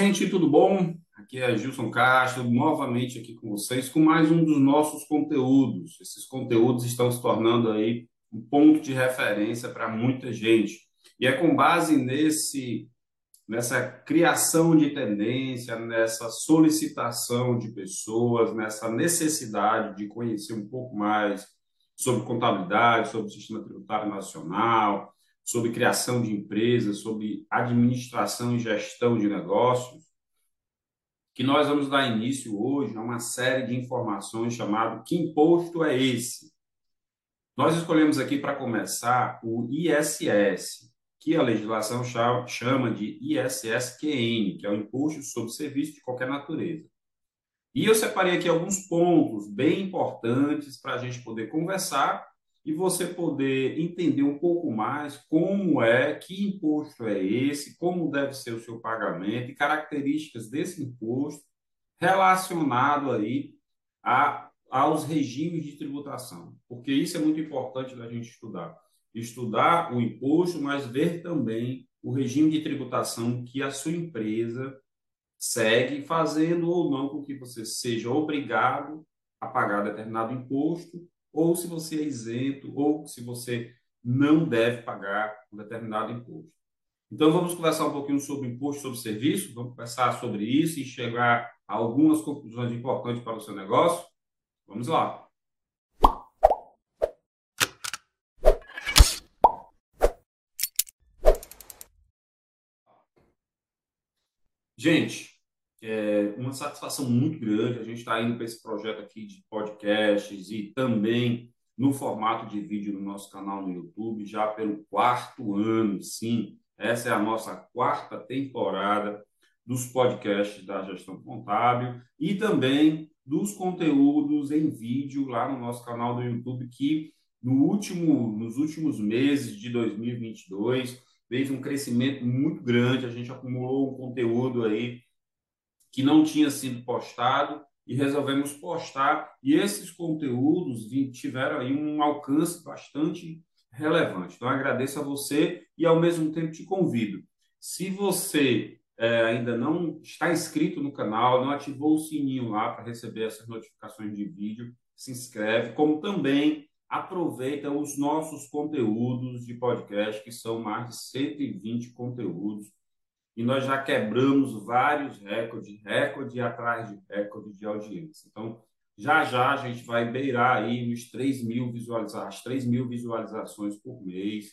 gente, tudo bom? Aqui é Gilson Castro, novamente aqui com vocês com mais um dos nossos conteúdos. Esses conteúdos estão se tornando aí um ponto de referência para muita gente. E é com base nesse nessa criação de tendência, nessa solicitação de pessoas, nessa necessidade de conhecer um pouco mais sobre contabilidade, sobre o sistema tributário nacional, sobre criação de empresas, sobre administração e gestão de negócios, que nós vamos dar início hoje a uma série de informações chamado Que Imposto é Esse? Nós escolhemos aqui para começar o ISS, que a legislação chama de ISSQN, que é o Imposto sobre Serviço de Qualquer Natureza. E eu separei aqui alguns pontos bem importantes para a gente poder conversar e você poder entender um pouco mais como é, que imposto é esse, como deve ser o seu pagamento e características desse imposto relacionado aí a, aos regimes de tributação, porque isso é muito importante da gente estudar. Estudar o imposto, mas ver também o regime de tributação que a sua empresa segue, fazendo ou não com que você seja obrigado a pagar determinado imposto ou se você é isento, ou se você não deve pagar um determinado imposto. Então, vamos conversar um pouquinho sobre imposto sobre serviço, vamos conversar sobre isso e chegar a algumas conclusões importantes para o seu negócio. Vamos lá. Gente, é uma satisfação muito grande. A gente está indo para esse projeto aqui de podcasts e também no formato de vídeo no nosso canal no YouTube, já pelo quarto ano, sim. Essa é a nossa quarta temporada dos podcasts da gestão contábil e também dos conteúdos em vídeo lá no nosso canal do YouTube, que no último, nos últimos meses de 2022 fez um crescimento muito grande. A gente acumulou um conteúdo aí que não tinha sido postado e resolvemos postar. E esses conteúdos tiveram aí um alcance bastante relevante. Então, agradeço a você e, ao mesmo tempo, te convido. Se você é, ainda não está inscrito no canal, não ativou o sininho lá para receber essas notificações de vídeo, se inscreve, como também aproveita os nossos conteúdos de podcast, que são mais de 120 conteúdos e nós já quebramos vários recordes, recorde atrás de recorde de audiência. Então, já já a gente vai beirar aí os 3 mil visualizações, as 3 mil visualizações por mês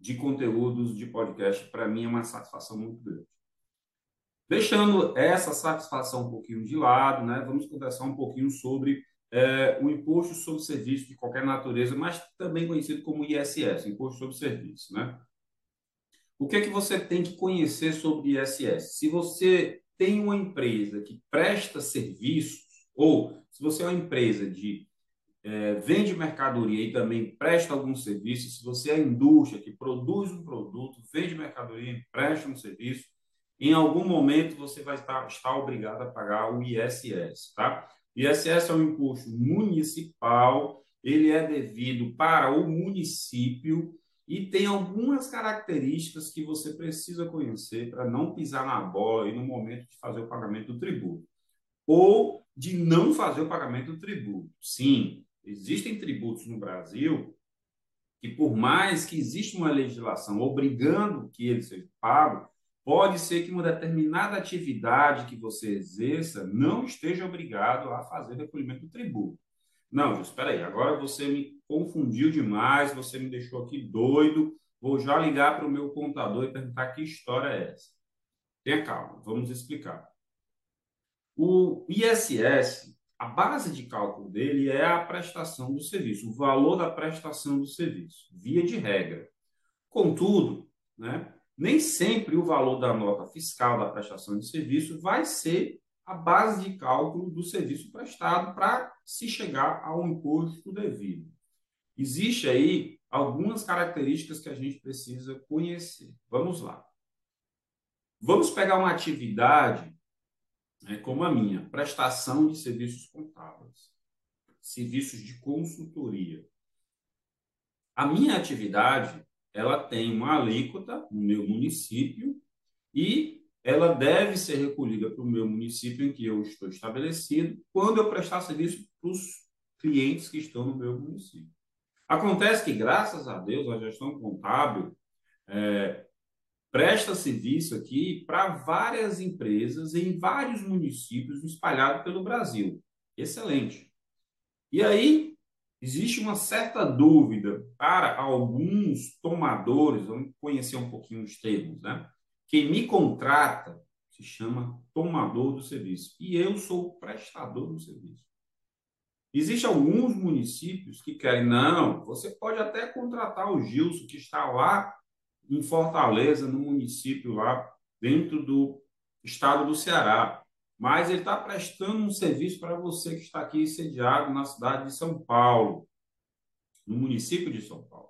de conteúdos de podcast. Para mim é uma satisfação muito grande. Deixando essa satisfação um pouquinho de lado, né, vamos conversar um pouquinho sobre é, o imposto sobre serviço de qualquer natureza, mas também conhecido como ISS, Imposto sobre Serviço. Né? O que é que você tem que conhecer sobre ISS? Se você tem uma empresa que presta serviços, ou se você é uma empresa de é, vende mercadoria e também presta algum serviço, se você é a indústria que produz um produto, vende mercadoria e presta um serviço, em algum momento você vai estar, estar obrigado a pagar o ISS, tá? ISS é um imposto municipal, ele é devido para o município e tem algumas características que você precisa conhecer para não pisar na bola e no momento de fazer o pagamento do tributo. Ou de não fazer o pagamento do tributo. Sim, existem tributos no Brasil que, por mais que exista uma legislação obrigando que ele seja pago, pode ser que uma determinada atividade que você exerça não esteja obrigado a fazer recolhimento do tributo. Não, espera aí, agora você me confundiu demais, você me deixou aqui doido. Vou já ligar para o meu contador e perguntar que história é essa. Tenha calma, vamos explicar. O ISS, a base de cálculo dele é a prestação do serviço, o valor da prestação do serviço, via de regra. Contudo, né, nem sempre o valor da nota fiscal da prestação de serviço vai ser a base de cálculo do serviço prestado para se chegar ao imposto devido. Existe aí algumas características que a gente precisa conhecer. Vamos lá. Vamos pegar uma atividade né, como a minha, prestação de serviços contábeis, serviços de consultoria. A minha atividade, ela tem uma alíquota no meu município e ela deve ser recolhida para o meu município em que eu estou estabelecido, quando eu prestar serviço para os clientes que estão no meu município. Acontece que, graças a Deus, a gestão contábil é, presta serviço aqui para várias empresas em vários municípios espalhados pelo Brasil. Excelente. E aí, existe uma certa dúvida para alguns tomadores, vamos conhecer um pouquinho os termos, né? Quem me contrata se chama tomador do serviço e eu sou prestador do serviço. Existem alguns municípios que querem, não, você pode até contratar o Gilson, que está lá em Fortaleza, no município lá, dentro do estado do Ceará. Mas ele está prestando um serviço para você que está aqui sediado na cidade de São Paulo, no município de São Paulo.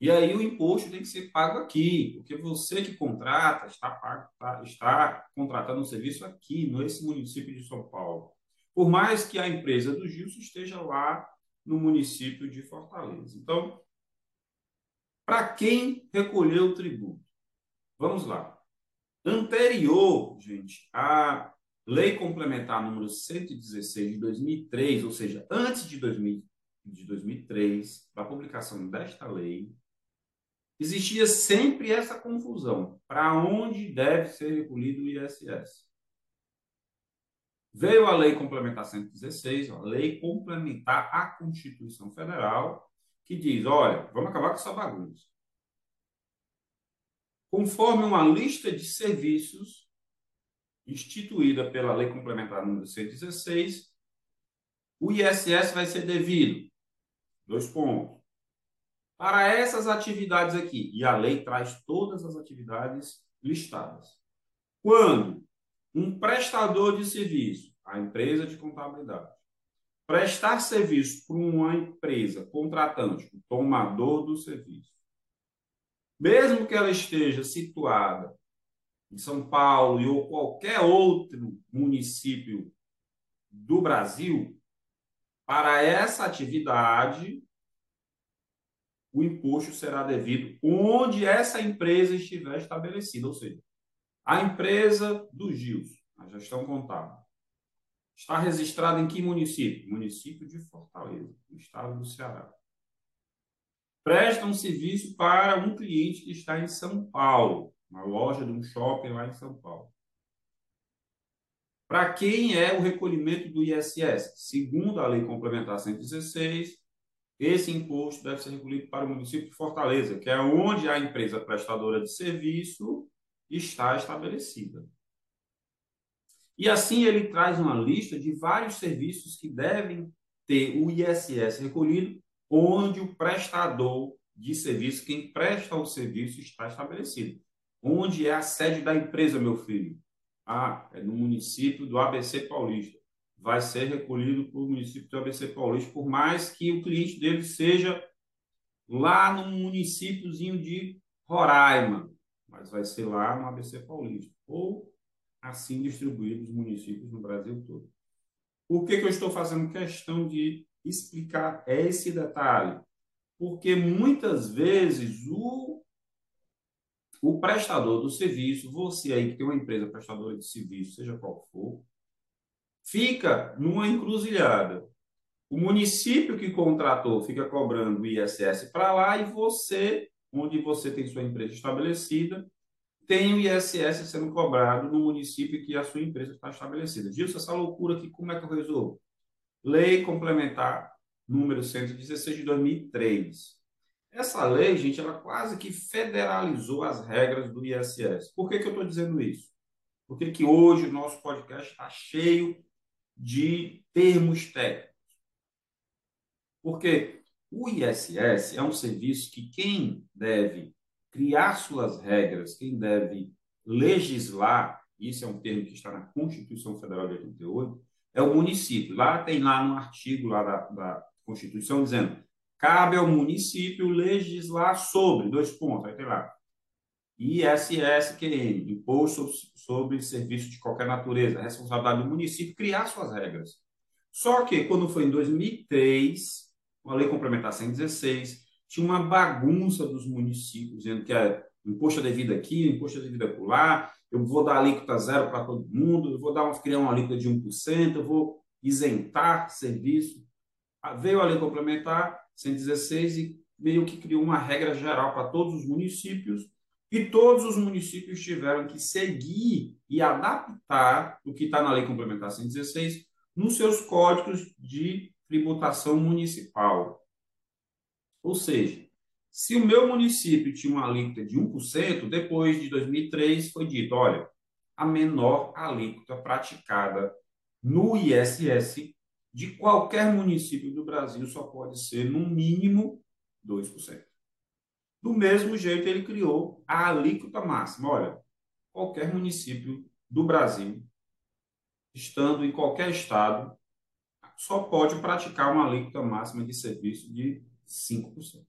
E aí o imposto tem que ser pago aqui, porque você que contrata está, pago, está, está contratando um serviço aqui, nesse município de São Paulo. Por mais que a empresa do Gilson esteja lá no município de Fortaleza. Então, para quem recolheu o tributo? Vamos lá. Anterior, gente, à Lei Complementar número 116 de 2003, ou seja, antes de, 2000, de 2003, da publicação desta lei, existia sempre essa confusão. Para onde deve ser recolhido o ISS? Veio a Lei Complementar 116, a Lei Complementar à Constituição Federal, que diz: olha, vamos acabar com essa bagunça. Conforme uma lista de serviços instituída pela Lei Complementar número 116, o ISS vai ser devido. Dois pontos para essas atividades aqui. E a lei traz todas as atividades listadas. Quando um prestador de serviço, a empresa de contabilidade, prestar serviço para uma empresa contratante, o tomador do serviço, mesmo que ela esteja situada em São Paulo ou qualquer outro município do Brasil, para essa atividade, o imposto será devido onde essa empresa estiver estabelecida, ou seja, a empresa do Gils, a gestão contábil, está registrada em que município? Município de Fortaleza, no estado do Ceará. Presta um serviço para um cliente que está em São Paulo, uma loja de um shopping lá em São Paulo. Para quem é o recolhimento do ISS? Segundo a Lei Complementar 116, esse imposto deve ser recolhido para o município de Fortaleza, que é onde a empresa prestadora de serviço está estabelecida. E assim ele traz uma lista de vários serviços que devem ter o ISS recolhido, onde o prestador de serviço, quem presta o serviço, está estabelecido. Onde é a sede da empresa, meu filho? Ah, é no município do ABC Paulista vai ser recolhido para o município do ABC Paulista, por mais que o cliente dele seja lá no municípiozinho de Roraima, mas vai ser lá no ABC Paulista, ou assim distribuídos os municípios no Brasil todo. Por que, que eu estou fazendo questão de explicar esse detalhe? Porque muitas vezes o, o prestador do serviço, você aí que tem uma empresa prestadora de serviço, seja qual for, fica numa encruzilhada. O município que contratou fica cobrando o ISS para lá e você, onde você tem sua empresa estabelecida, tem o ISS sendo cobrado no município que a sua empresa está estabelecida. Gilson, essa loucura aqui, como é que eu resolvo? Lei complementar número 116 de 2003. Essa lei, gente, ela quase que federalizou as regras do ISS. Por que, que eu estou dizendo isso? Porque que hoje o nosso podcast está cheio de termos técnicos. Porque o ISS é um serviço que quem deve criar suas regras, quem deve legislar, isso é um termo que está na Constituição Federal de 88, é o município. Lá tem lá no artigo lá da, da Constituição dizendo cabe ao município legislar sobre, dois pontos, aí tem lá, ISSQN, Imposto sobre Serviços de Qualquer Natureza, responsabilidade do município criar suas regras. Só que, quando foi em 2003, com a Lei Complementar 116, tinha uma bagunça dos municípios, dizendo que é imposto devido aqui, imposto é devido lá. eu vou dar alíquota zero para todo mundo, eu vou dar uma, criar uma alíquota de 1%, eu vou isentar serviço. Ah, veio a lei complementar 116 e meio que criou uma regra geral para todos os municípios e todos os municípios tiveram que seguir e adaptar o que está na lei complementar 116 nos seus códigos de tributação municipal. Ou seja, se o meu município tinha uma alíquota de 1%, depois de 2003 foi dito, olha, a menor alíquota praticada no ISS de qualquer município do Brasil só pode ser, no mínimo, 2%. Do mesmo jeito, ele criou a alíquota máxima. Olha, qualquer município do Brasil, estando em qualquer estado, só pode praticar uma alíquota máxima de serviço de 5%.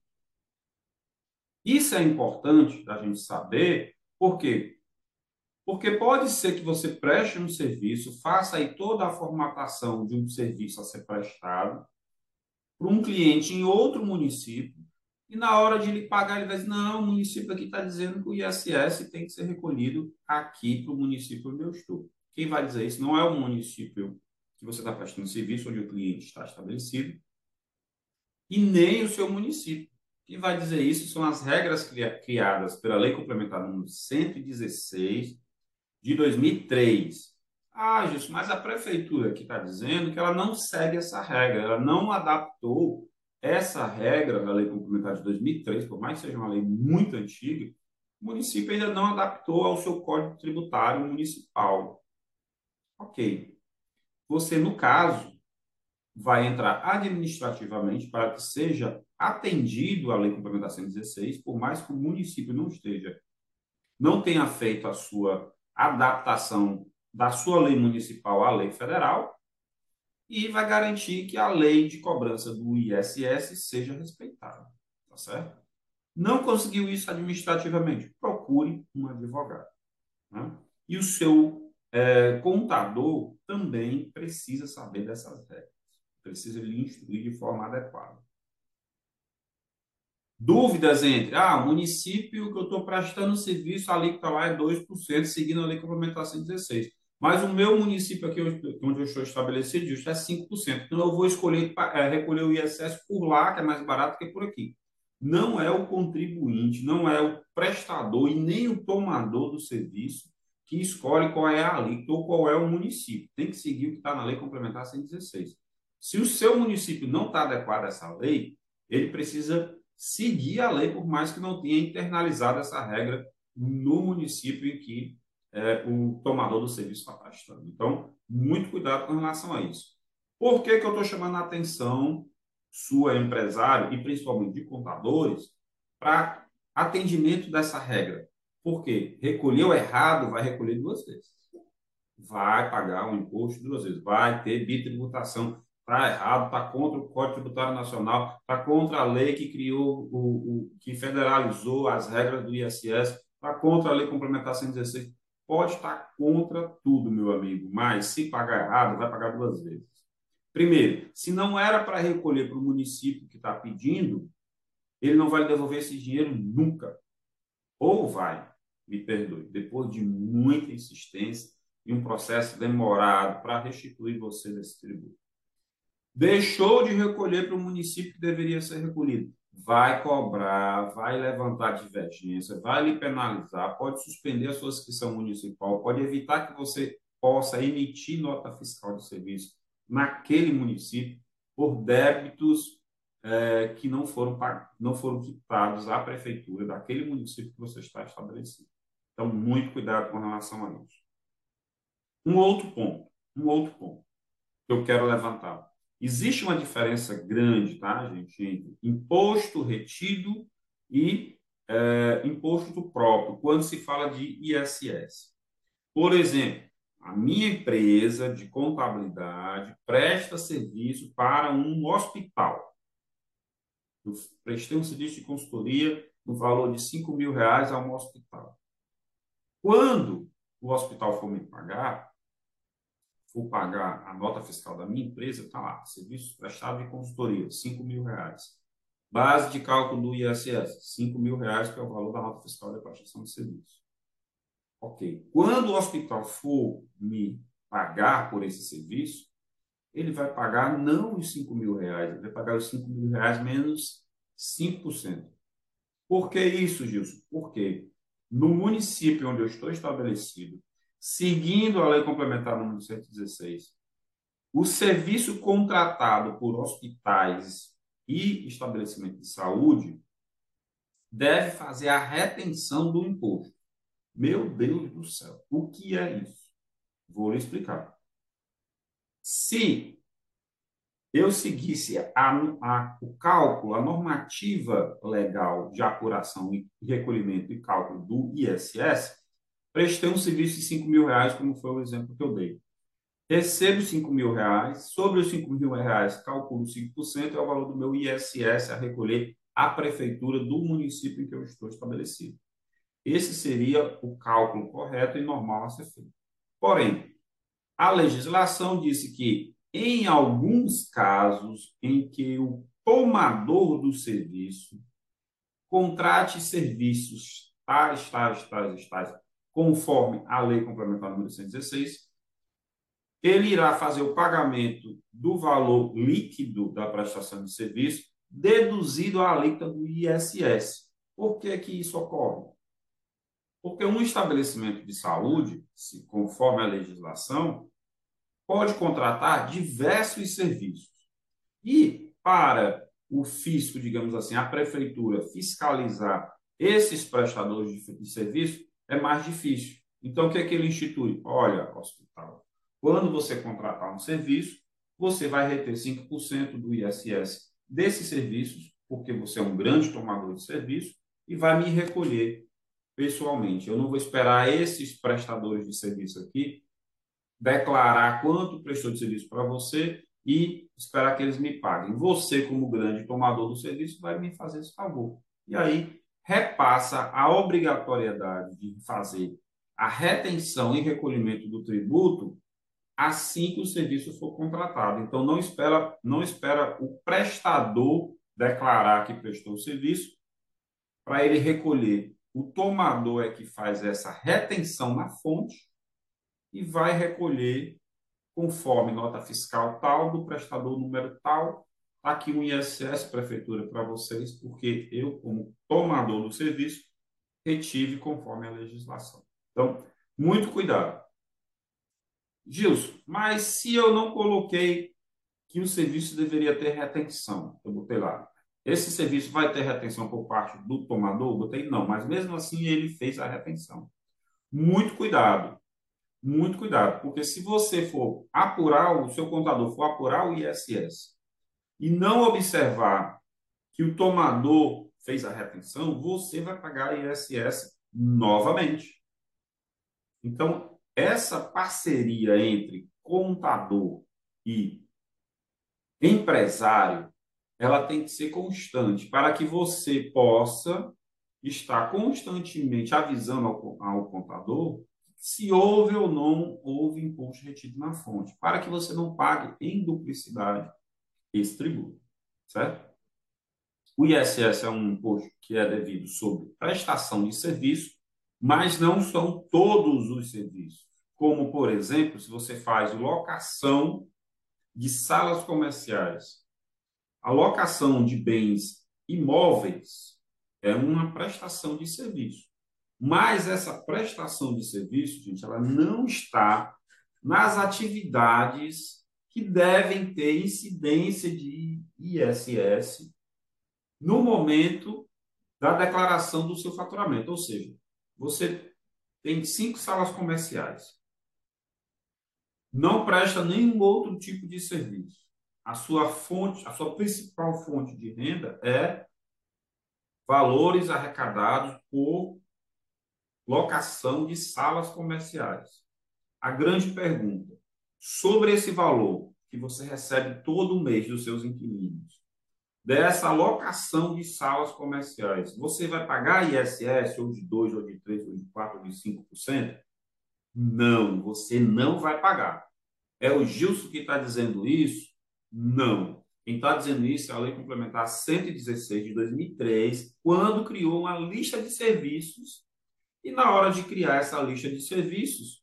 Isso é importante da gente saber, por quê? Porque pode ser que você preste um serviço, faça aí toda a formatação de um serviço a ser prestado para um cliente em outro município, e na hora de lhe pagar, ele vai dizer: não, o município aqui está dizendo que o ISS tem que ser recolhido aqui para o município onde eu estou. Quem vai dizer isso não é o município que você está prestando serviço, onde o cliente está estabelecido, e nem o seu município. Quem vai dizer isso são as regras criadas pela Lei Complementar número 116 de 2003. Ah, Gilson, mas a prefeitura que está dizendo que ela não segue essa regra, ela não adaptou essa regra da Lei Complementar de 2003, por mais que seja uma lei muito antiga, o município ainda não adaptou ao seu Código Tributário Municipal. Ok. Você, no caso, vai entrar administrativamente para que seja atendido a Lei Complementar 116, por mais que o município não esteja, não tenha feito a sua adaptação da sua lei municipal à lei federal, e vai garantir que a lei de cobrança do ISS seja respeitada, tá certo? Não conseguiu isso administrativamente, procure um advogado. Né? E o seu é, contador também precisa saber dessas regras precisa lhe instruir de forma adequada. Dúvidas entre, ah, município que eu estou prestando serviço, a alíquota lá é 2%, seguindo a lei complementar 116. Mas o meu município aqui onde eu estou estabelecido justo é 5%. Então eu vou escolher é, recolher o ISS por lá, que é mais barato que por aqui. Não é o contribuinte, não é o prestador e nem o tomador do serviço que escolhe qual é a alíquota ou qual é o município. Tem que seguir o que está na lei complementar 116. Se o seu município não está adequado a essa lei, ele precisa seguir a lei, por mais que não tenha internalizado essa regra no município em que é, o tomador do serviço está prestando. Então, muito cuidado com relação a isso. Por que, que eu estou chamando a atenção sua, empresário, e principalmente de contadores, para atendimento dessa regra? Porque recolheu errado, vai recolher duas vezes. Vai pagar o um imposto duas vezes, vai ter bitributação está errado, está contra o Código Tributário Nacional, está contra a lei que criou, o, o, que federalizou as regras do ISS, está contra a lei complementar 116. Pode estar contra tudo, meu amigo, mas se pagar errado, vai pagar duas vezes. Primeiro, se não era para recolher para o município que está pedindo, ele não vai devolver esse dinheiro nunca. Ou vai, me perdoe, depois de muita insistência e um processo demorado para restituir você desse tributo deixou de recolher para o município que deveria ser recolhido. Vai cobrar, vai levantar divergência, vai lhe penalizar, pode suspender a sua inscrição municipal, pode evitar que você possa emitir nota fiscal de serviço naquele município por débitos é, que não foram, não foram quitados à prefeitura daquele município que você está estabelecido. Então, muito cuidado com relação a isso. Um outro ponto, um outro ponto que eu quero levantar. Existe uma diferença grande, tá, gente, entre imposto retido e é, imposto próprio, quando se fala de ISS. Por exemplo, a minha empresa de contabilidade presta serviço para um hospital. Eu prestei um serviço de consultoria no valor de 5 mil reais a um hospital. Quando o hospital for me pagar, for pagar a nota fiscal da minha empresa, está lá, serviço prestado de consultoria, 5 mil reais. Base de cálculo do ISS, 5 mil reais, que é o valor da nota fiscal da prestação de serviço. Ok. Quando o hospital for me pagar por esse serviço, ele vai pagar não os 5 mil reais, ele vai pagar os 5 mil reais menos 5%. Por que isso, Gilson? Porque no município onde eu estou estabelecido, seguindo a lei complementar número 116, o serviço contratado por hospitais e estabelecimentos de saúde deve fazer a retenção do imposto. Meu Deus do céu, o que é isso? Vou lhe explicar. Se eu seguisse a, a, o cálculo, a normativa legal de apuração e recolhimento e cálculo do ISS, prestei um serviço de 5 mil reais, como foi o exemplo que eu dei. Recebo 5 mil reais, sobre os 5 mil reais, calculo 5%, é o valor do meu ISS a recolher à prefeitura do município em que eu estou estabelecido. Esse seria o cálculo correto e normal a ser feito. Porém, a legislação disse que, em alguns casos em que o tomador do serviço contrate serviços tais, tais, tais, tais, conforme a lei complementar número 116, ele irá fazer o pagamento do valor líquido da prestação de serviço deduzido a alíquota do ISS. Por que, que isso ocorre? Porque um estabelecimento de saúde, se conforme a legislação, pode contratar diversos serviços. E para o fisco, digamos assim, a prefeitura fiscalizar esses prestadores de, de serviço é mais difícil. Então, o que é que ele institui? Olha, hospital, quando você contratar um serviço, você vai reter 5% do ISS desses serviços, porque você é um grande tomador de serviço, e vai me recolher pessoalmente. Eu não vou esperar esses prestadores de serviço aqui declarar quanto prestou de serviço para você e esperar que eles me paguem. Você, como grande tomador do serviço, vai me fazer esse favor. E aí repassa a obrigatoriedade de fazer a retenção e recolhimento do tributo assim que o serviço for contratado. Então não espera, não espera o prestador declarar que prestou o serviço para ele recolher. O tomador é que faz essa retenção na fonte e vai recolher conforme nota fiscal tal do prestador número tal. Aqui um ISS prefeitura para vocês, porque eu como tomador do serviço retive conforme a legislação. Então, muito cuidado. Gilson, mas se eu não coloquei que o serviço deveria ter retenção, eu botei lá. Esse serviço vai ter retenção por parte do tomador? Eu botei não, mas mesmo assim ele fez a retenção. Muito cuidado, muito cuidado, porque se você for apurar, o seu contador for apurar o ISS e não observar que o tomador fez a retenção, você vai pagar ISS novamente. Então, essa parceria entre contador e empresário, ela tem que ser constante para que você possa estar constantemente avisando ao, ao contador se houve ou não houve imposto retido na fonte, para que você não pague em duplicidade esse tributo, certo? O ISS é um imposto que é devido sobre prestação de serviço, mas não são todos os serviços como, por exemplo, se você faz locação de salas comerciais. A locação de bens imóveis é uma prestação de serviço. Mas essa prestação de serviço, gente, ela não está nas atividades que devem ter incidência de ISS no momento da declaração do seu faturamento. Ou seja, você tem cinco salas comerciais não presta nenhum outro tipo de serviço. A sua fonte, a sua principal fonte de renda é valores arrecadados por locação de salas comerciais. A grande pergunta sobre esse valor que você recebe todo mês dos seus inquilinos, dessa locação de salas comerciais, você vai pagar ISS ou de 2, ou de 3, ou de 4, ou de 5%? Não, você não vai pagar. É o Gilson que está dizendo isso? Não. Quem está dizendo isso é a Lei Complementar 116 de 2003, quando criou uma lista de serviços E na hora de criar essa lista de serviços,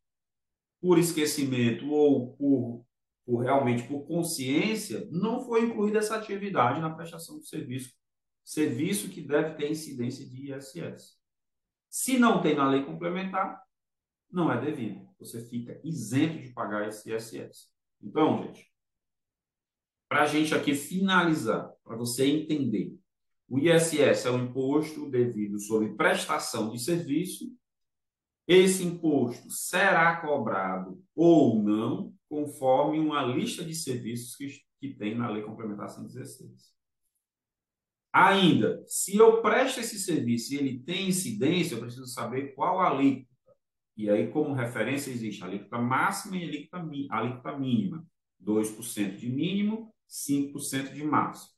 por esquecimento ou por, por realmente por consciência, não foi incluída essa atividade na prestação de serviço, serviço que deve ter incidência de ISS. Se não tem na lei complementar, não é devido. Você fica isento de pagar esse ISS. Então, gente, para a gente aqui finalizar, para você entender, o ISS é o imposto devido sobre prestação de serviço. Esse imposto será cobrado ou não, conforme uma lista de serviços que, que tem na Lei Complementar 116. Ainda, se eu presto esse serviço e ele tem incidência, eu preciso saber qual a alíquota. E aí, como referência, existe a alíquota máxima e a alíquota, a alíquota mínima. 2% de mínimo, 5% de máximo.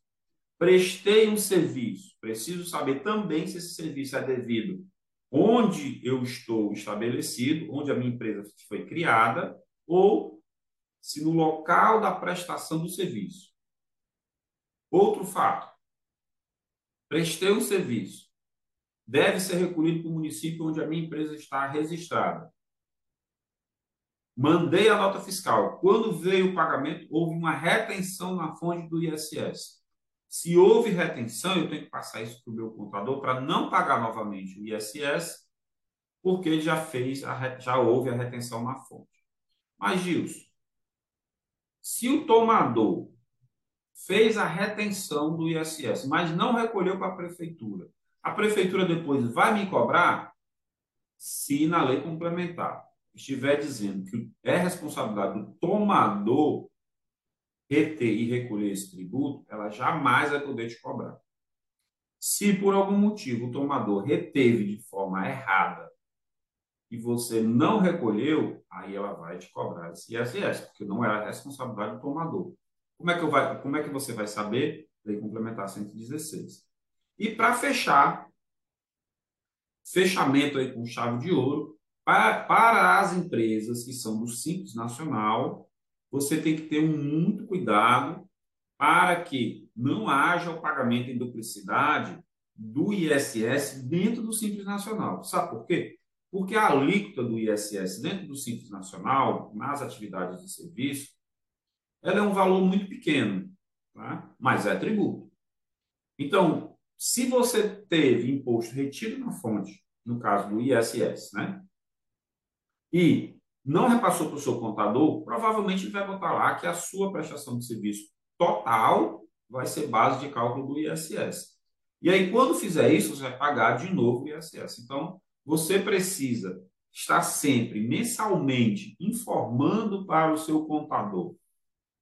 Prestei um serviço, preciso saber também se esse serviço é devido onde eu estou estabelecido, onde a minha empresa foi criada, ou se no local da prestação do serviço. Outro fato. Prestei um serviço. Deve ser recolhido para o município onde a minha empresa está registrada. Mandei a nota fiscal. Quando veio o pagamento, houve uma retenção na fonte do ISS. Se houve retenção, eu tenho que passar isso para o meu contador para não pagar novamente o ISS, porque já fez, a, já houve a retenção na fonte. Mas, Gilson, se o tomador fez a retenção do ISS, mas não recolheu para a prefeitura, a prefeitura depois vai me cobrar se na lei complementar estiver dizendo que é responsabilidade do tomador reter e recolher esse tributo, ela jamais vai poder te cobrar. Se por algum motivo o tomador reteve de forma errada e você não recolheu, aí ela vai te cobrar esse ISS, porque não é a responsabilidade do tomador. Como é que, eu vai, como é que você vai saber? Lei Complementar 116. E para fechar, fechamento aí com chave de ouro, para, para as empresas que são do Simples Nacional, você tem que ter um muito cuidado para que não haja o pagamento em duplicidade do ISS dentro do Simples Nacional. Sabe por quê? Porque a alíquota do ISS dentro do Simples Nacional, nas atividades de serviço, ela é um valor muito pequeno, tá? mas é tributo. Então, se você teve imposto retido na fonte, no caso do ISS, né? e não repassou para o seu contador, provavelmente vai botar lá que a sua prestação de serviço total vai ser base de cálculo do ISS. E aí, quando fizer isso, você vai pagar de novo o ISS. Então, você precisa estar sempre, mensalmente, informando para o seu contador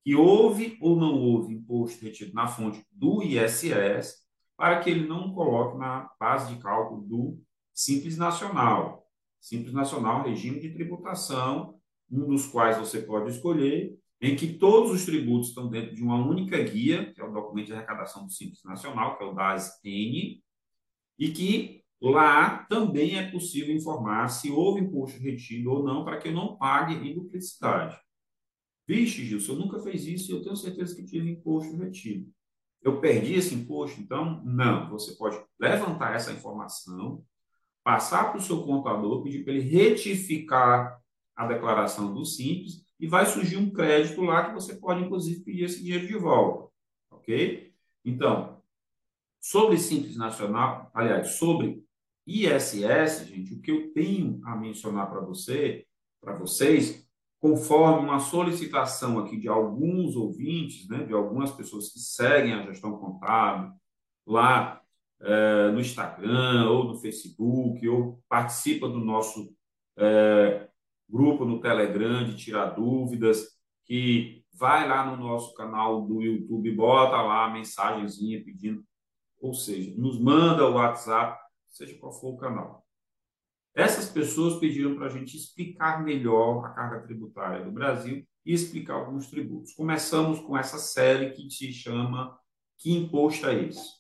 que houve ou não houve imposto retido na fonte do ISS, para que ele não coloque na base de cálculo do Simples Nacional. Simples Nacional, regime de tributação, um dos quais você pode escolher, em que todos os tributos estão dentro de uma única guia, que é o documento de arrecadação do Simples Nacional, que é o DAS-N, e que lá também é possível informar se houve imposto retido ou não, para que eu não pague em duplicidade. Vixe, Gilson, eu nunca fiz isso e eu tenho certeza que tive imposto retido. Eu perdi esse imposto, então? Não. Você pode levantar essa informação, passar para o seu contador, pedir para ele retificar a declaração do Simples e vai surgir um crédito lá que você pode, inclusive, pedir esse dinheiro de volta. Ok? Então, sobre Simples Nacional, aliás, sobre ISS, gente, o que eu tenho a mencionar para você, para vocês, conforme uma solicitação aqui de alguns ouvintes, né, de algumas pessoas que seguem a gestão contábil, lá é, no Instagram ou no Facebook, ou participa do nosso é, grupo no Telegram de tirar dúvidas, que vai lá no nosso canal do YouTube, bota lá a mensagenzinha pedindo, ou seja, nos manda o WhatsApp, seja qual for o canal. Essas pessoas pediram para a gente explicar melhor a carga tributária do Brasil e explicar alguns tributos. Começamos com essa série que se chama Que Imposto é esse?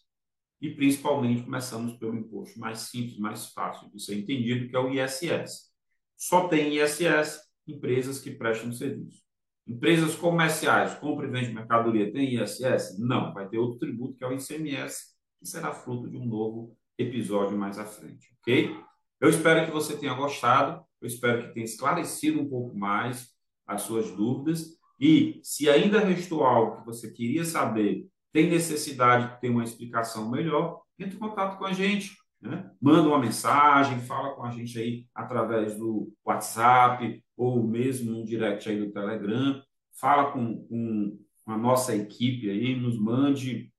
E principalmente começamos pelo imposto mais simples, mais fácil de ser entendido, que é o ISS. Só tem ISS empresas que prestam serviço. Empresas comerciais, compra e vende mercadoria, tem ISS? Não, vai ter outro tributo que é o ICMS, que será fruto de um novo episódio mais à frente, ok? Eu espero que você tenha gostado, eu espero que tenha esclarecido um pouco mais as suas dúvidas. E se ainda restou algo que você queria saber, tem necessidade de ter uma explicação melhor, entre em contato com a gente. Né? Manda uma mensagem, fala com a gente aí através do WhatsApp ou mesmo no direct aí do Telegram. Fala com, com a nossa equipe aí, nos mande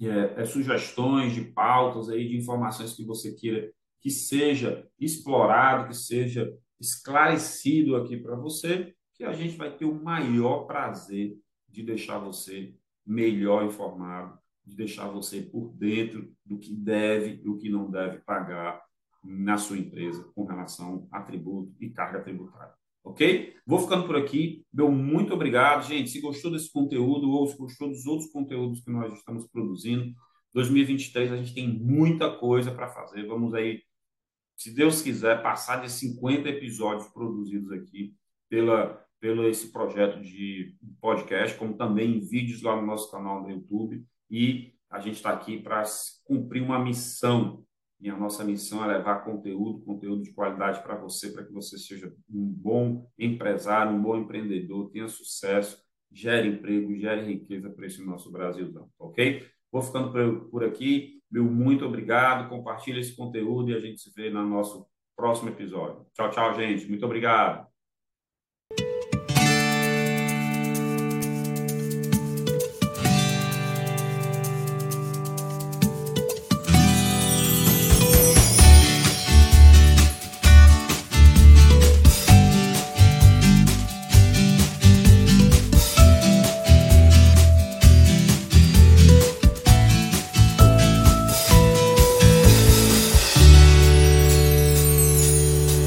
é, é, sugestões de pautas aí, de informações que você queira que seja explorado, que seja esclarecido aqui para você, que a gente vai ter o maior prazer de deixar você melhor informado, de deixar você por dentro do que deve e o que não deve pagar na sua empresa com relação a tributo e carga tributária. Ok? Vou ficando por aqui. Meu muito obrigado, gente. Se gostou desse conteúdo ou se gostou dos outros conteúdos que nós estamos produzindo, 2023 a gente tem muita coisa para fazer. Vamos aí, se Deus quiser, passar de 50 episódios produzidos aqui pela, pelo esse projeto de podcast, como também vídeos lá no nosso canal no YouTube. E a gente está aqui para cumprir uma missão e a nossa missão é levar conteúdo, conteúdo de qualidade para você, para que você seja um bom empresário, um bom empreendedor, tenha sucesso, gere emprego, gere riqueza para esse nosso Brasilzão, ok? Vou ficando por aqui. Meu muito obrigado. Compartilhe esse conteúdo e a gente se vê no nosso próximo episódio. Tchau, tchau, gente. Muito obrigado.